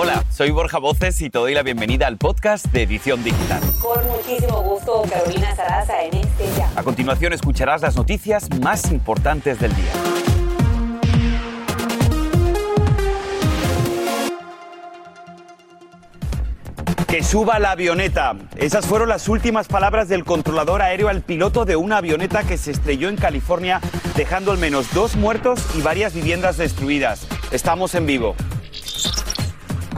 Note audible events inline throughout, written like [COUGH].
Hola, soy Borja Voces y te doy la bienvenida al podcast de Edición Digital. Con muchísimo gusto, Carolina Sarasa en este ya. A continuación escucharás las noticias más importantes del día. Que suba la avioneta. Esas fueron las últimas palabras del controlador aéreo al piloto de una avioneta que se estrelló en California, dejando al menos dos muertos y varias viviendas destruidas. Estamos en vivo.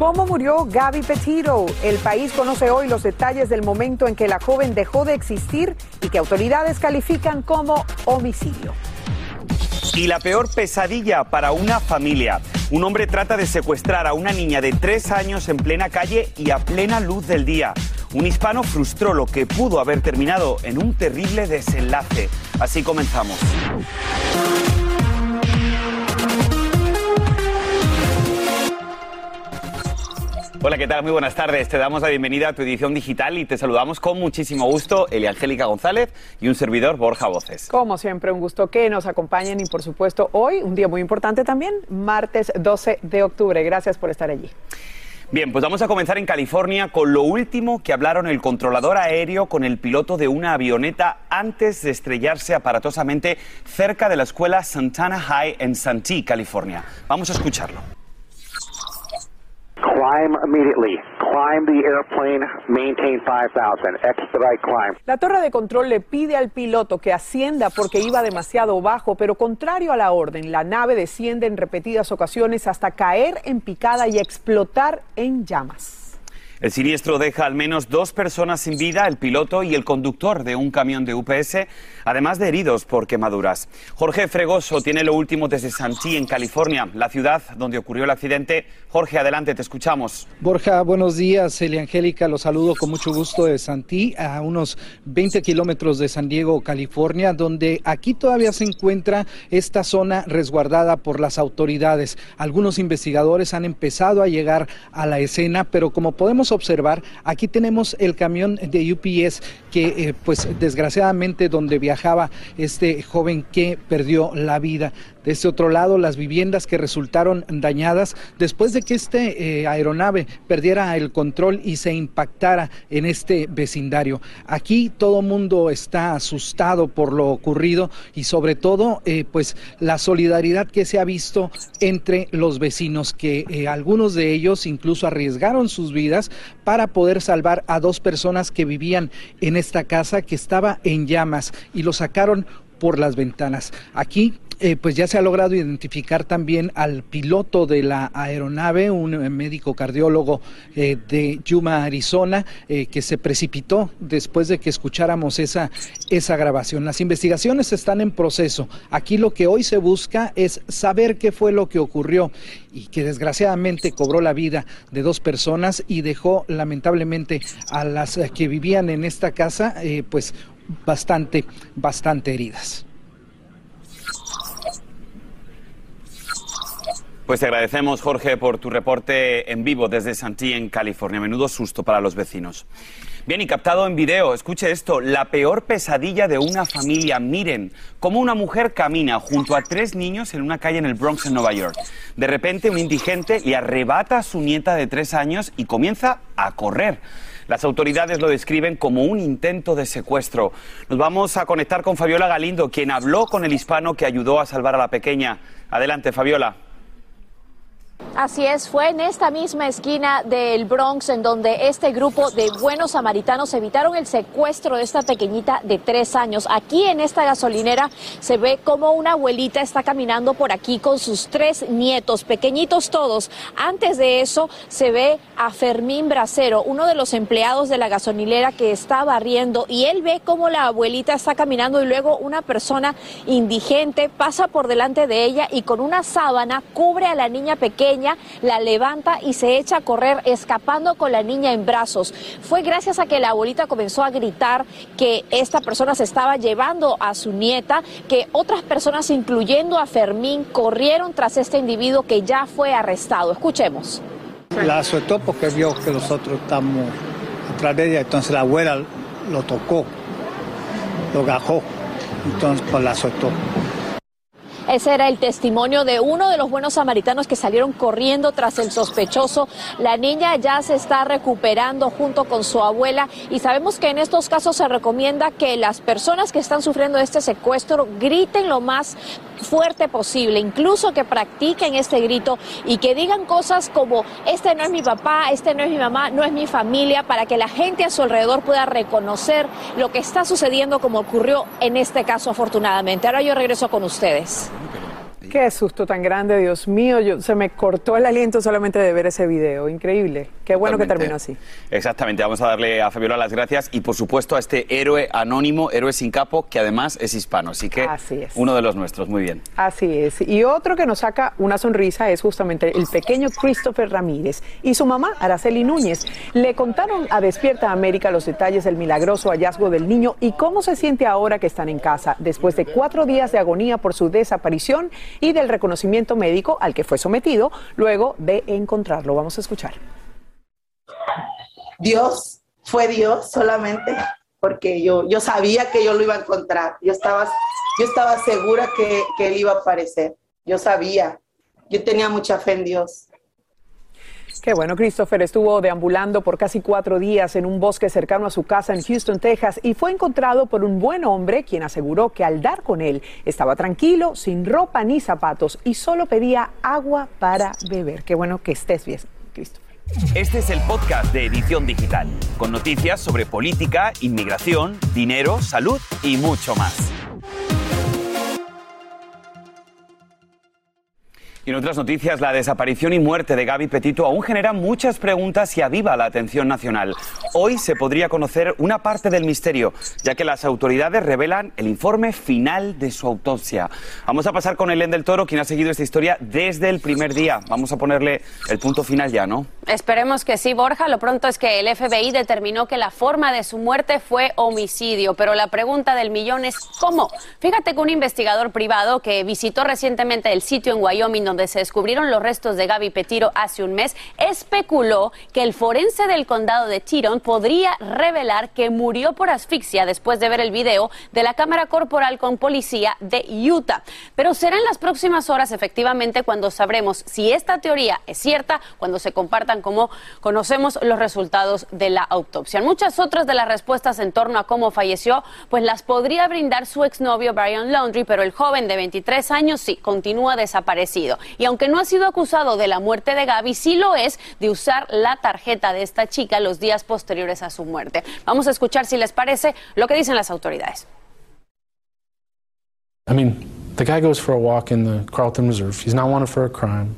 ¿Cómo murió Gaby Petito? El país conoce hoy los detalles del momento en que la joven dejó de existir y que autoridades califican como homicidio. Y la peor pesadilla para una familia. Un hombre trata de secuestrar a una niña de tres años en plena calle y a plena luz del día. Un hispano frustró lo que pudo haber terminado en un terrible desenlace. Así comenzamos. Hola, ¿qué tal? Muy buenas tardes. Te damos la bienvenida a tu edición digital y te saludamos con muchísimo gusto, Elia Angélica González y un servidor, Borja Voces. Como siempre, un gusto que nos acompañen y por supuesto hoy, un día muy importante también, martes 12 de octubre. Gracias por estar allí. Bien, pues vamos a comenzar en California con lo último que hablaron el controlador aéreo con el piloto de una avioneta antes de estrellarse aparatosamente cerca de la escuela Santana High en Santee, California. Vamos a escucharlo. Climb immediately. Climb the airplane. Maintain 5000. Expedite climb. La torre de control le pide al piloto que ascienda porque iba demasiado bajo, pero contrario a la orden, la nave desciende en repetidas ocasiones hasta caer en picada y explotar en llamas. El siniestro deja al menos dos personas sin vida, el piloto y el conductor de un camión de UPS, además de heridos por quemaduras. Jorge Fregoso tiene lo último desde Santee, en California, la ciudad donde ocurrió el accidente. Jorge, adelante, te escuchamos. Borja, buenos días. Elia Angélica, los saludo con mucho gusto de Santee, a unos 20 kilómetros de San Diego, California, donde aquí todavía se encuentra esta zona resguardada por las autoridades. Algunos investigadores han empezado a llegar a la escena, pero como podemos observar, aquí tenemos el camión de UPS que, eh, pues desgraciadamente, donde viajaba este joven que perdió la vida. De este otro lado, las viviendas que resultaron dañadas después de que este eh, aeronave perdiera el control y se impactara en este vecindario. Aquí todo mundo está asustado por lo ocurrido y sobre todo, eh, pues la solidaridad que se ha visto entre los vecinos, que eh, algunos de ellos incluso arriesgaron sus vidas para poder salvar a dos personas que vivían en esta casa que estaba en llamas y lo sacaron por las ventanas. Aquí eh, pues ya se ha logrado identificar también al piloto de la aeronave, un eh, médico cardiólogo eh, de Yuma, Arizona, eh, que se precipitó después de que escucháramos esa, esa grabación. Las investigaciones están en proceso. Aquí lo que hoy se busca es saber qué fue lo que ocurrió y que desgraciadamente cobró la vida de dos personas y dejó lamentablemente a las que vivían en esta casa pues bastante, bastante heridas. Pues te agradecemos, Jorge, por tu reporte en vivo desde Santee, en California. Menudo susto para los vecinos. Bien, y captado en video, escuche esto, la peor pesadilla de una familia. Miren cómo una mujer camina junto a tres niños en una calle en el Bronx, en Nueva York. De repente, un indigente le arrebata a su nieta de tres años y comienza a correr. Las autoridades lo describen como un intento de secuestro. Nos vamos a conectar con Fabiola Galindo, quien habló con el hispano que ayudó a salvar a la pequeña. Adelante, Fabiola. Así es, fue en esta misma esquina del Bronx en donde este grupo de buenos samaritanos evitaron el secuestro de esta pequeñita de tres años. Aquí en esta gasolinera se ve como una abuelita está caminando por aquí con sus tres nietos, pequeñitos todos. Antes de eso se ve a Fermín Bracero, uno de los empleados de la gasolinera que está barriendo y él ve cómo la abuelita está caminando y luego una persona indigente pasa por delante de ella y con una sábana cubre a la niña pequeña la levanta y se echa a correr escapando con la niña en brazos. Fue gracias a que la abuelita comenzó a gritar que esta persona se estaba llevando a su nieta, que otras personas, incluyendo a Fermín, corrieron tras este individuo que ya fue arrestado. Escuchemos. La soltó porque vio que nosotros estamos atrás de ella, entonces la abuela lo tocó, lo gajó, entonces pues la soltó. Ese era el testimonio de uno de los buenos samaritanos que salieron corriendo tras el sospechoso. La niña ya se está recuperando junto con su abuela y sabemos que en estos casos se recomienda que las personas que están sufriendo este secuestro griten lo más fuerte posible, incluso que practiquen este grito y que digan cosas como este no es mi papá, este no es mi mamá, no es mi familia, para que la gente a su alrededor pueda reconocer lo que está sucediendo como ocurrió en este caso afortunadamente. Ahora yo regreso con ustedes. Qué susto tan grande, Dios mío. Yo, se me cortó el aliento solamente de ver ese video. Increíble. Qué bueno que terminó así. Exactamente. Vamos a darle a Fabiola las gracias y, por supuesto, a este héroe anónimo, héroe sin capo, que además es hispano. Así que Así es. uno de los nuestros. Muy bien. Así es. Y otro que nos saca una sonrisa es justamente el pequeño Christopher Ramírez y su mamá, Araceli Núñez. Le contaron a Despierta América los detalles del milagroso hallazgo del niño y cómo se siente ahora que están en casa, después de cuatro días de agonía por su desaparición y del reconocimiento médico al que fue sometido luego de encontrarlo. Vamos a escuchar. Dios fue Dios solamente porque yo, yo sabía que yo lo iba a encontrar. Yo estaba, yo estaba segura que, que él iba a aparecer. Yo sabía. Yo tenía mucha fe en Dios. Qué bueno, Christopher estuvo deambulando por casi cuatro días en un bosque cercano a su casa en Houston, Texas, y fue encontrado por un buen hombre quien aseguró que al dar con él estaba tranquilo, sin ropa ni zapatos y solo pedía agua para beber. Qué bueno que estés bien, Christopher. Este es el podcast de Edición Digital, con noticias sobre política, inmigración, dinero, salud y mucho más. En otras noticias, la desaparición y muerte de Gaby Petito aún genera muchas preguntas y aviva la atención nacional. Hoy se podría conocer una parte del misterio, ya que las autoridades revelan el informe final de su autopsia. Vamos a pasar con Elén del Toro, quien ha seguido esta historia desde el primer día. Vamos a ponerle el punto final ya, ¿no? Esperemos que sí, Borja. Lo pronto es que el FBI determinó que la forma de su muerte fue homicidio, pero la pregunta del millón es ¿cómo? Fíjate que un investigador privado que visitó recientemente el sitio en Wyoming donde se descubrieron los restos de Gaby Petiro hace un mes, especuló que el forense del condado de Teton podría revelar que murió por asfixia después de ver el video de la cámara corporal con policía de Utah. Pero será en las próximas horas efectivamente cuando sabremos si esta teoría es cierta, cuando se compartan como conocemos los resultados de la autopsia. Muchas otras de las respuestas en torno a cómo falleció, pues las podría brindar su exnovio Brian Laundrie, pero el joven de 23 años sí continúa desaparecido. Y aunque no ha sido acusado de la muerte de Gaby, sí lo es de usar la tarjeta de esta chica los días posteriores a su muerte. Vamos a escuchar si les parece lo que dicen las autoridades. I mean, the guy goes for a walk in the Carlton Reserve. He's not wanted for a crime.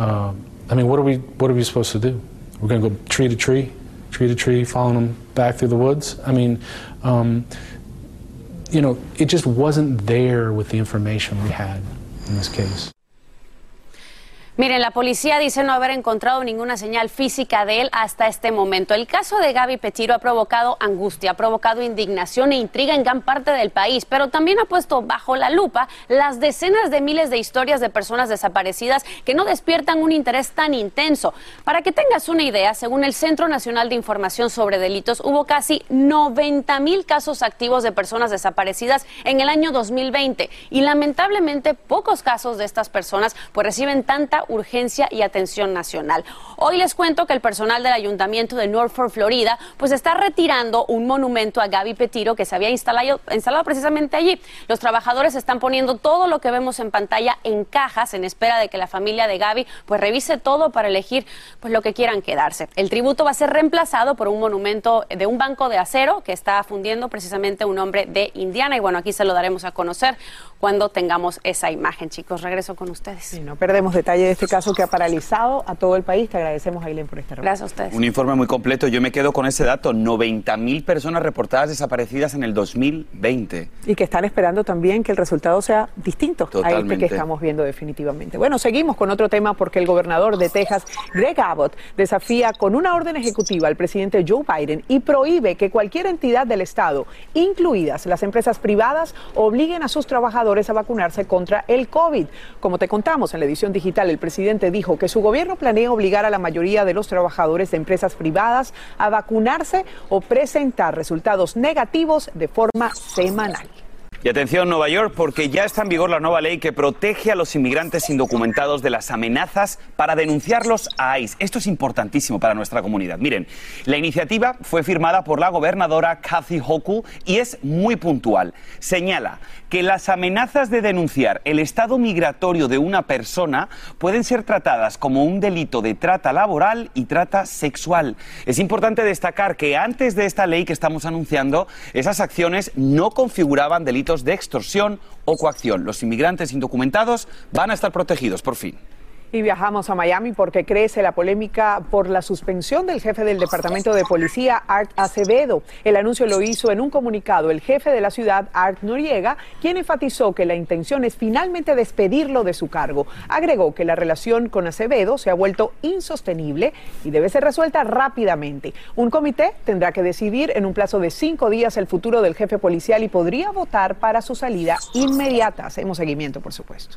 Um, I mean, what are we what are we supposed to do? We're going to go tree to tree, tree to tree, following them back through the woods. I mean, um, you know, it just wasn't there with the information we had in this case. Miren, la policía dice no haber encontrado ninguna señal física de él hasta este momento. El caso de Gaby Petiro ha provocado angustia, ha provocado indignación e intriga en gran parte del país, pero también ha puesto bajo la lupa las decenas de miles de historias de personas desaparecidas que no despiertan un interés tan intenso. Para que tengas una idea, según el Centro Nacional de Información sobre Delitos, hubo casi 90 mil casos activos de personas desaparecidas en el año 2020 y lamentablemente pocos casos de estas personas pues reciben tanta urgencia y atención nacional. Hoy les cuento que el personal del Ayuntamiento de Norfolk, Florida, pues está retirando un monumento a Gaby Petiro que se había instalado, instalado precisamente allí. Los trabajadores están poniendo todo lo que vemos en pantalla en cajas en espera de que la familia de Gaby pues revise todo para elegir pues lo que quieran quedarse. El tributo va a ser reemplazado por un monumento de un banco de acero que está fundiendo precisamente un hombre de Indiana y bueno, aquí se lo daremos a conocer cuando tengamos esa imagen, chicos. Regreso con ustedes. No perdemos detalle de caso que ha paralizado a todo el país. Te agradecemos, Aileen, por este reporte. Gracias a ustedes. Un informe muy completo. Yo me quedo con ese dato. 90.000 personas reportadas desaparecidas en el 2020. Y que están esperando también que el resultado sea distinto a este que estamos viendo definitivamente. Bueno, seguimos con otro tema porque el gobernador de Texas, Greg Abbott, desafía con una orden ejecutiva al presidente Joe Biden y prohíbe que cualquier entidad del Estado, incluidas las empresas privadas, obliguen a sus trabajadores a vacunarse contra el COVID. Como te contamos en la edición digital, el presidente dijo que su gobierno planea obligar a la mayoría de los trabajadores de empresas privadas a vacunarse o presentar resultados negativos de forma semanal. Y atención Nueva York, porque ya está en vigor la nueva ley que protege a los inmigrantes indocumentados de las amenazas para denunciarlos a ICE. Esto es importantísimo para nuestra comunidad. Miren, la iniciativa fue firmada por la gobernadora Kathy Hochul y es muy puntual. Señala que las amenazas de denunciar el estado migratorio de una persona pueden ser tratadas como un delito de trata laboral y trata sexual. Es importante destacar que antes de esta ley que estamos anunciando, esas acciones no configuraban delitos de extorsión o coacción. Los inmigrantes indocumentados van a estar protegidos, por fin. Y viajamos a Miami porque crece la polémica por la suspensión del jefe del Departamento de Policía, Art Acevedo. El anuncio lo hizo en un comunicado el jefe de la ciudad, Art Noriega, quien enfatizó que la intención es finalmente despedirlo de su cargo. Agregó que la relación con Acevedo se ha vuelto insostenible y debe ser resuelta rápidamente. Un comité tendrá que decidir en un plazo de cinco días el futuro del jefe policial y podría votar para su salida inmediata. Hacemos seguimiento, por supuesto.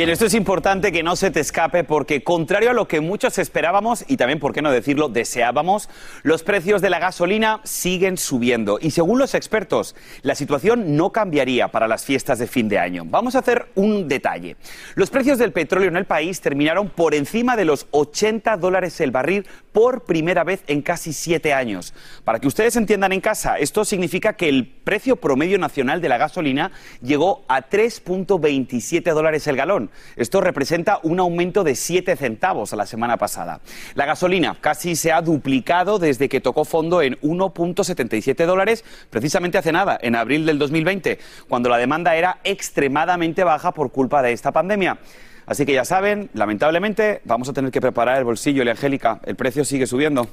Bien, esto es importante que no se te escape porque contrario a lo que muchos esperábamos y también, por qué no decirlo, deseábamos, los precios de la gasolina siguen subiendo y según los expertos, la situación no cambiaría para las fiestas de fin de año. Vamos a hacer un detalle. Los precios del petróleo en el país terminaron por encima de los 80 dólares el barril por primera vez en casi siete años. Para que ustedes entiendan en casa, esto significa que el precio promedio nacional de la gasolina llegó a 3.27 dólares el galón. Esto representa un aumento de 7 centavos a la semana pasada. La gasolina casi se ha duplicado desde que tocó fondo en 1.77 dólares, precisamente hace nada, en abril del 2020, cuando la demanda era extremadamente baja por culpa de esta pandemia. Así que ya saben, lamentablemente vamos a tener que preparar el bolsillo, y Angélica, el precio sigue subiendo.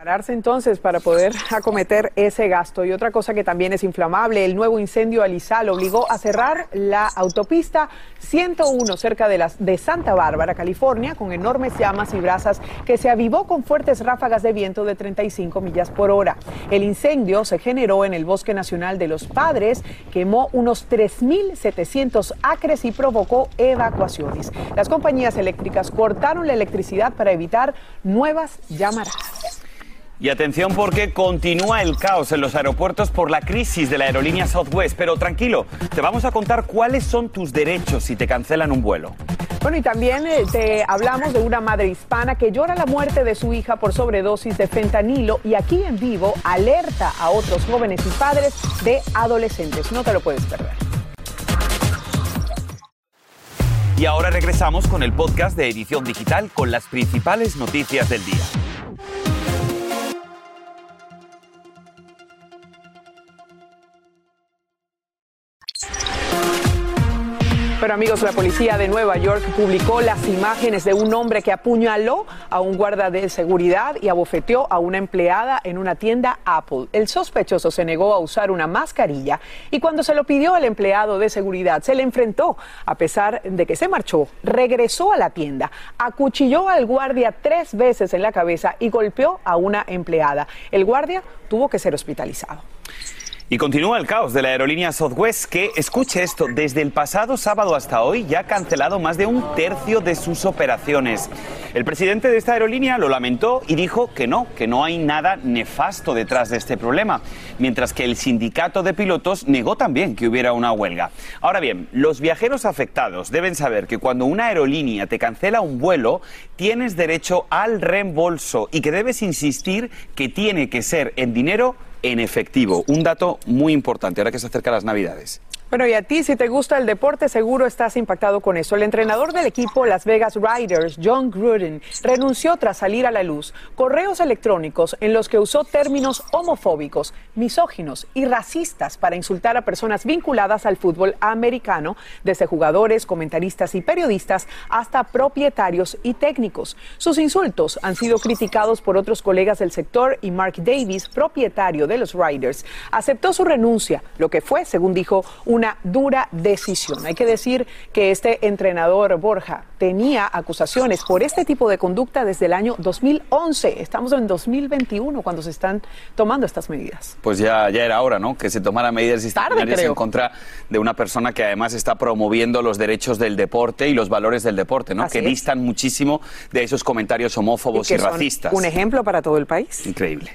Prepararse entonces para poder acometer ese gasto. Y otra cosa que también es inflamable, el nuevo incendio Alizal obligó a cerrar la autopista 101 cerca de, las, de Santa Bárbara, California, con enormes llamas y brasas que se avivó con fuertes ráfagas de viento de 35 millas por hora. El incendio se generó en el Bosque Nacional de los Padres, quemó unos 3.700 acres y provocó evacuaciones. Las compañías eléctricas cortaron la electricidad para evitar nuevas llamaradas. Y atención porque continúa el caos en los aeropuertos por la crisis de la aerolínea Southwest. Pero tranquilo, te vamos a contar cuáles son tus derechos si te cancelan un vuelo. Bueno, y también eh, te hablamos de una madre hispana que llora la muerte de su hija por sobredosis de fentanilo y aquí en vivo alerta a otros jóvenes y padres de adolescentes. No te lo puedes perder. Y ahora regresamos con el podcast de Edición Digital con las principales noticias del día. Pero amigos, la policía de Nueva York publicó las imágenes de un hombre que apuñaló a un guarda de seguridad y abofeteó a una empleada en una tienda Apple. El sospechoso se negó a usar una mascarilla y cuando se lo pidió el empleado de seguridad se le enfrentó. A pesar de que se marchó, regresó a la tienda, acuchilló al guardia tres veces en la cabeza y golpeó a una empleada. El guardia tuvo que ser hospitalizado. Y continúa el caos de la aerolínea Southwest que, escuche esto, desde el pasado sábado hasta hoy ya ha cancelado más de un tercio de sus operaciones. El presidente de esta aerolínea lo lamentó y dijo que no, que no hay nada nefasto detrás de este problema, mientras que el sindicato de pilotos negó también que hubiera una huelga. Ahora bien, los viajeros afectados deben saber que cuando una aerolínea te cancela un vuelo, tienes derecho al reembolso y que debes insistir que tiene que ser en dinero en efectivo. Un dato muy importante ahora que se acercan las Navidades. Bueno, y a ti, si te gusta el deporte, seguro estás impactado con eso. El entrenador del equipo Las Vegas Riders, John Gruden, renunció tras salir a la luz correos electrónicos en los que usó términos homofóbicos, misóginos y racistas para insultar a personas vinculadas al fútbol americano, desde jugadores, comentaristas y periodistas hasta propietarios y técnicos. Sus insultos han sido criticados por otros colegas del sector y Mark Davis, propietario de los Riders, aceptó su renuncia, lo que fue, según dijo, un una dura decisión. Hay que decir que este entrenador Borja tenía acusaciones por este tipo de conducta desde el año 2011. Estamos en 2021 cuando se están tomando estas medidas. Pues ya, ya era hora, ¿no? Que se tomaran medidas disciplinarias creo. en contra de una persona que además está promoviendo los derechos del deporte y los valores del deporte, ¿no? Así que es. distan muchísimo de esos comentarios homófobos y, que son racistas. Un ejemplo para todo el país. Increíble.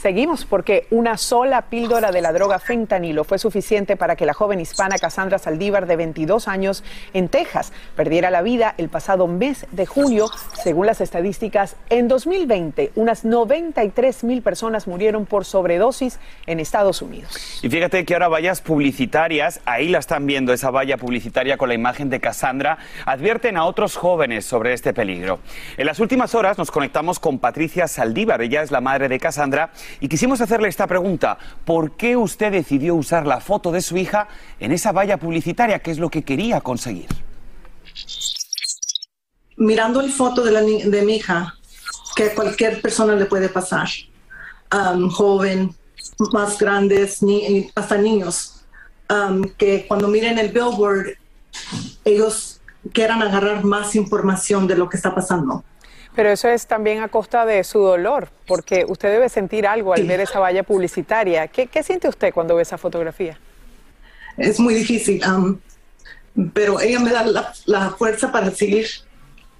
Seguimos porque una sola píldora de la droga fentanilo fue suficiente para que la joven hispana Cassandra Saldívar, de 22 años, en Texas, perdiera la vida el pasado mes de julio. Según las estadísticas, en 2020, unas 93 mil personas murieron por sobredosis en Estados Unidos. Y fíjate que ahora vallas publicitarias, ahí la están viendo, esa valla publicitaria con la imagen de Cassandra, advierten a otros jóvenes sobre este peligro. En las últimas horas nos conectamos con Patricia Saldívar, ella es la madre de Cassandra, y quisimos hacerle esta pregunta, ¿por qué usted decidió usar la foto de su hija en esa valla publicitaria? ¿Qué es lo que quería conseguir? mirando la foto de, la de mi hija, que a cualquier persona le puede pasar, um, joven, más grandes, ni- hasta niños, um, que cuando miren el billboard, ellos quieran agarrar más información de lo que está pasando. Pero eso es también a costa de su dolor, porque usted debe sentir algo al ver esa valla publicitaria. ¿Qué, qué siente usted cuando ve esa fotografía? Es muy difícil, um, pero ella me da la, la fuerza para seguir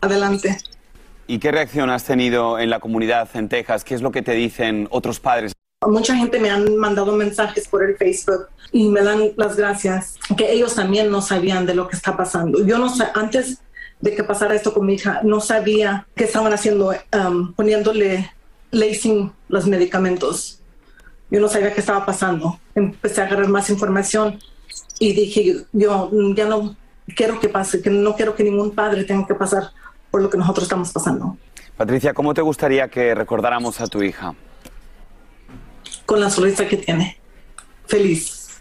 adelante. ¿Y qué reacción has tenido en la comunidad en Texas? ¿Qué es lo que te dicen otros padres? Mucha gente me han mandado mensajes por el Facebook y me dan las gracias, que ellos también no sabían de lo que está pasando. Yo no sé, antes de que pasara esto con mi hija, no sabía qué estaban haciendo, um, poniéndole lacing los medicamentos. Yo no sabía qué estaba pasando. Empecé a agarrar más información y dije, yo ya no quiero que pase, que no quiero que ningún padre tenga que pasar por lo que nosotros estamos pasando. Patricia, ¿cómo te gustaría que recordáramos a tu hija? Con la sonrisa que tiene. Feliz.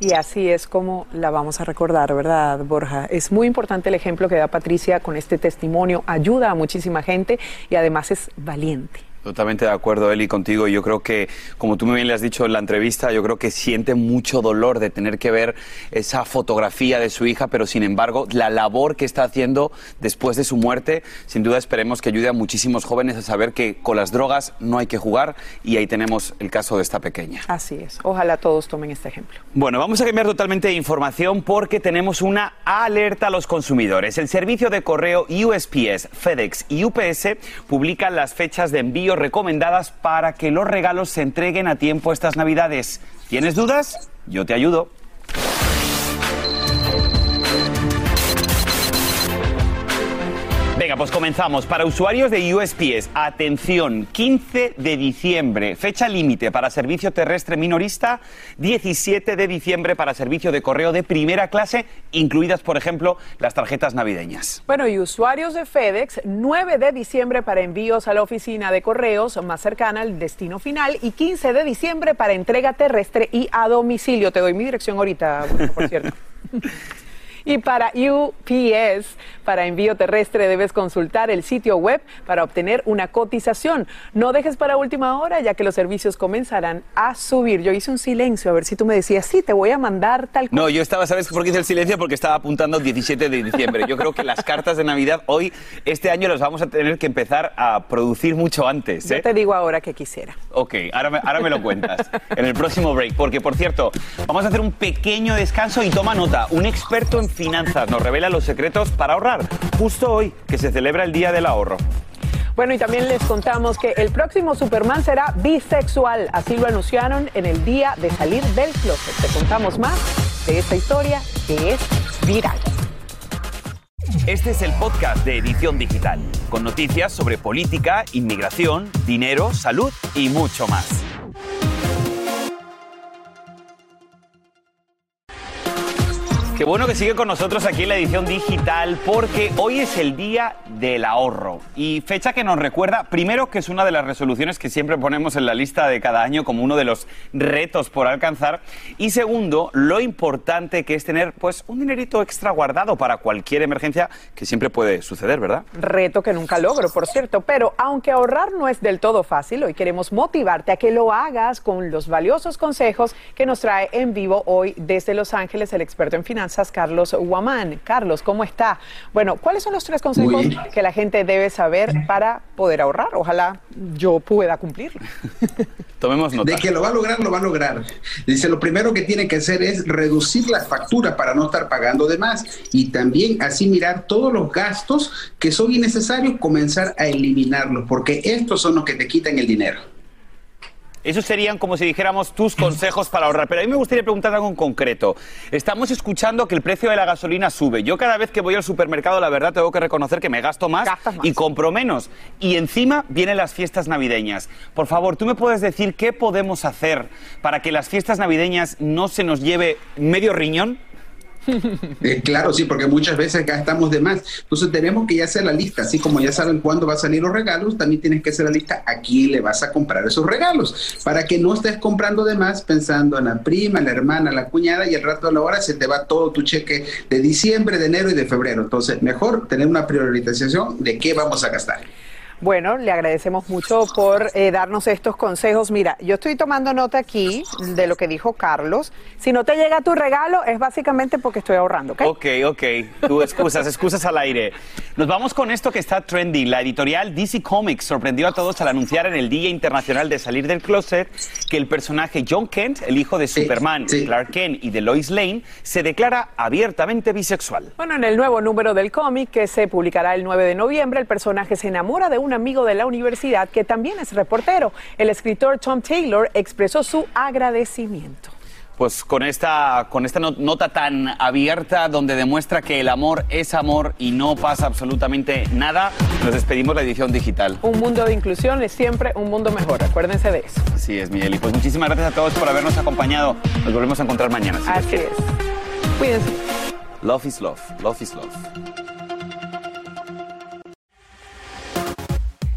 Y así es como la vamos a recordar, ¿verdad, Borja? Es muy importante el ejemplo que da Patricia con este testimonio. Ayuda a muchísima gente y además es valiente. Totalmente de acuerdo, Eli, contigo. Yo creo que, como tú muy bien le has dicho en la entrevista, yo creo que siente mucho dolor de tener que ver esa fotografía de su hija, pero sin embargo, la labor que está haciendo después de su muerte, sin duda esperemos que ayude a muchísimos jóvenes a saber que con las drogas no hay que jugar y ahí tenemos el caso de esta pequeña. Así es. Ojalá todos tomen este ejemplo. Bueno, vamos a cambiar totalmente de información porque tenemos una alerta a los consumidores. El servicio de correo USPS, FedEx y UPS publican las fechas de envío recomendadas para que los regalos se entreguen a tiempo estas Navidades. ¿Tienes dudas? Yo te ayudo. Venga, pues comenzamos. Para usuarios de USPS, atención, 15 de diciembre, fecha límite para servicio terrestre minorista, 17 de diciembre para servicio de correo de primera clase, incluidas, por ejemplo, las tarjetas navideñas. Bueno, y usuarios de FedEx, 9 de diciembre para envíos a la oficina de correos más cercana al destino final y 15 de diciembre para entrega terrestre y a domicilio. Te doy mi dirección ahorita, por cierto. [LAUGHS] Y para UPS, para envío terrestre, debes consultar el sitio web para obtener una cotización. No dejes para última hora, ya que los servicios comenzarán a subir. Yo hice un silencio, a ver si tú me decías, sí, te voy a mandar tal cosa. No, yo estaba, ¿sabes por qué hice el silencio? Porque estaba apuntando 17 de diciembre. Yo creo que las cartas de Navidad hoy, este año, las vamos a tener que empezar a producir mucho antes. ¿eh? Yo te digo ahora que quisiera. Ok, ahora me, ahora me lo cuentas en el próximo break. Porque, por cierto, vamos a hacer un pequeño descanso y toma nota. Un experto en finanzas nos revela los secretos para ahorrar. Justo hoy, que se celebra el Día del Ahorro. Bueno, y también les contamos que el próximo Superman será bisexual. Así lo anunciaron en el día de salir del closet. Te contamos más de esta historia que es viral. Este es el podcast de Edición Digital, con noticias sobre política, inmigración, dinero, salud y mucho más. Qué bueno que sigue con nosotros aquí en la edición digital porque hoy es el día del ahorro. Y fecha que nos recuerda primero que es una de las resoluciones que siempre ponemos en la lista de cada año como uno de los retos por alcanzar. Y segundo lo importante que es tener pues un dinerito extra guardado para cualquier emergencia que siempre puede suceder, ¿verdad? Reto que nunca logro, por cierto, pero aunque ahorrar no es del todo fácil, hoy queremos motivarte a que lo hagas con los valiosos consejos que nos trae en vivo hoy desde Los Ángeles el experto en finanzas Carlos Guamán. Carlos, ¿cómo está? Bueno, ¿cuáles son los tres consejos que la gente debe saber para poder ahorrar? Ojalá yo pueda cumplirlo. [LAUGHS] Tomemos nota. De que lo va a lograr, lo va a lograr. Dice, lo primero que tiene que hacer es reducir la factura para no estar pagando de más y también así mirar todos los gastos que son innecesarios, comenzar a eliminarlos, porque estos son los que te quitan el dinero. Esos serían, como si dijéramos, tus consejos para ahorrar. Pero a mí me gustaría preguntar algo en concreto. Estamos escuchando que el precio de la gasolina sube. Yo cada vez que voy al supermercado, la verdad, tengo que reconocer que me gasto más, y compro menos. Y encima vienen las fiestas navideñas. Por favor, ¿tú me puedes decir qué podemos hacer para que las fiestas navideñas no se nos lleve medio riñón? Eh, claro, sí, porque muchas veces gastamos de más. Entonces tenemos que ya hacer la lista, así como ya saben cuándo va a salir los regalos, también tienes que hacer la lista a quién le vas a comprar esos regalos, para que no estés comprando de más pensando en la prima, la hermana, la cuñada y el rato de la hora se te va todo tu cheque de diciembre, de enero y de febrero. Entonces, mejor tener una priorización de qué vamos a gastar. Bueno, le agradecemos mucho por eh, darnos estos consejos. Mira, yo estoy tomando nota aquí de lo que dijo Carlos. Si no te llega tu regalo, es básicamente porque estoy ahorrando, ¿ok? Ok, ok. Tú excusas, excusas al aire. Nos vamos con esto que está trending. La editorial DC Comics sorprendió a todos al anunciar en el Día Internacional de Salir del Closet que el personaje John Kent, el hijo de Superman, Clark Kent y de Lois Lane, se declara abiertamente bisexual. Bueno, en el nuevo número del cómic que se publicará el 9 de noviembre, el personaje se enamora de un amigo de la universidad que también es reportero. El escritor Tom Taylor expresó su agradecimiento. Pues con esta, con esta nota tan abierta donde demuestra que el amor es amor y no pasa absolutamente nada, nos despedimos la edición digital. Un mundo de inclusión es siempre un mundo mejor, acuérdense de eso. Así es, Miguel. Y pues muchísimas gracias a todos por habernos acompañado. Nos volvemos a encontrar mañana. Así es. Cuídense. Love is love. Love is love.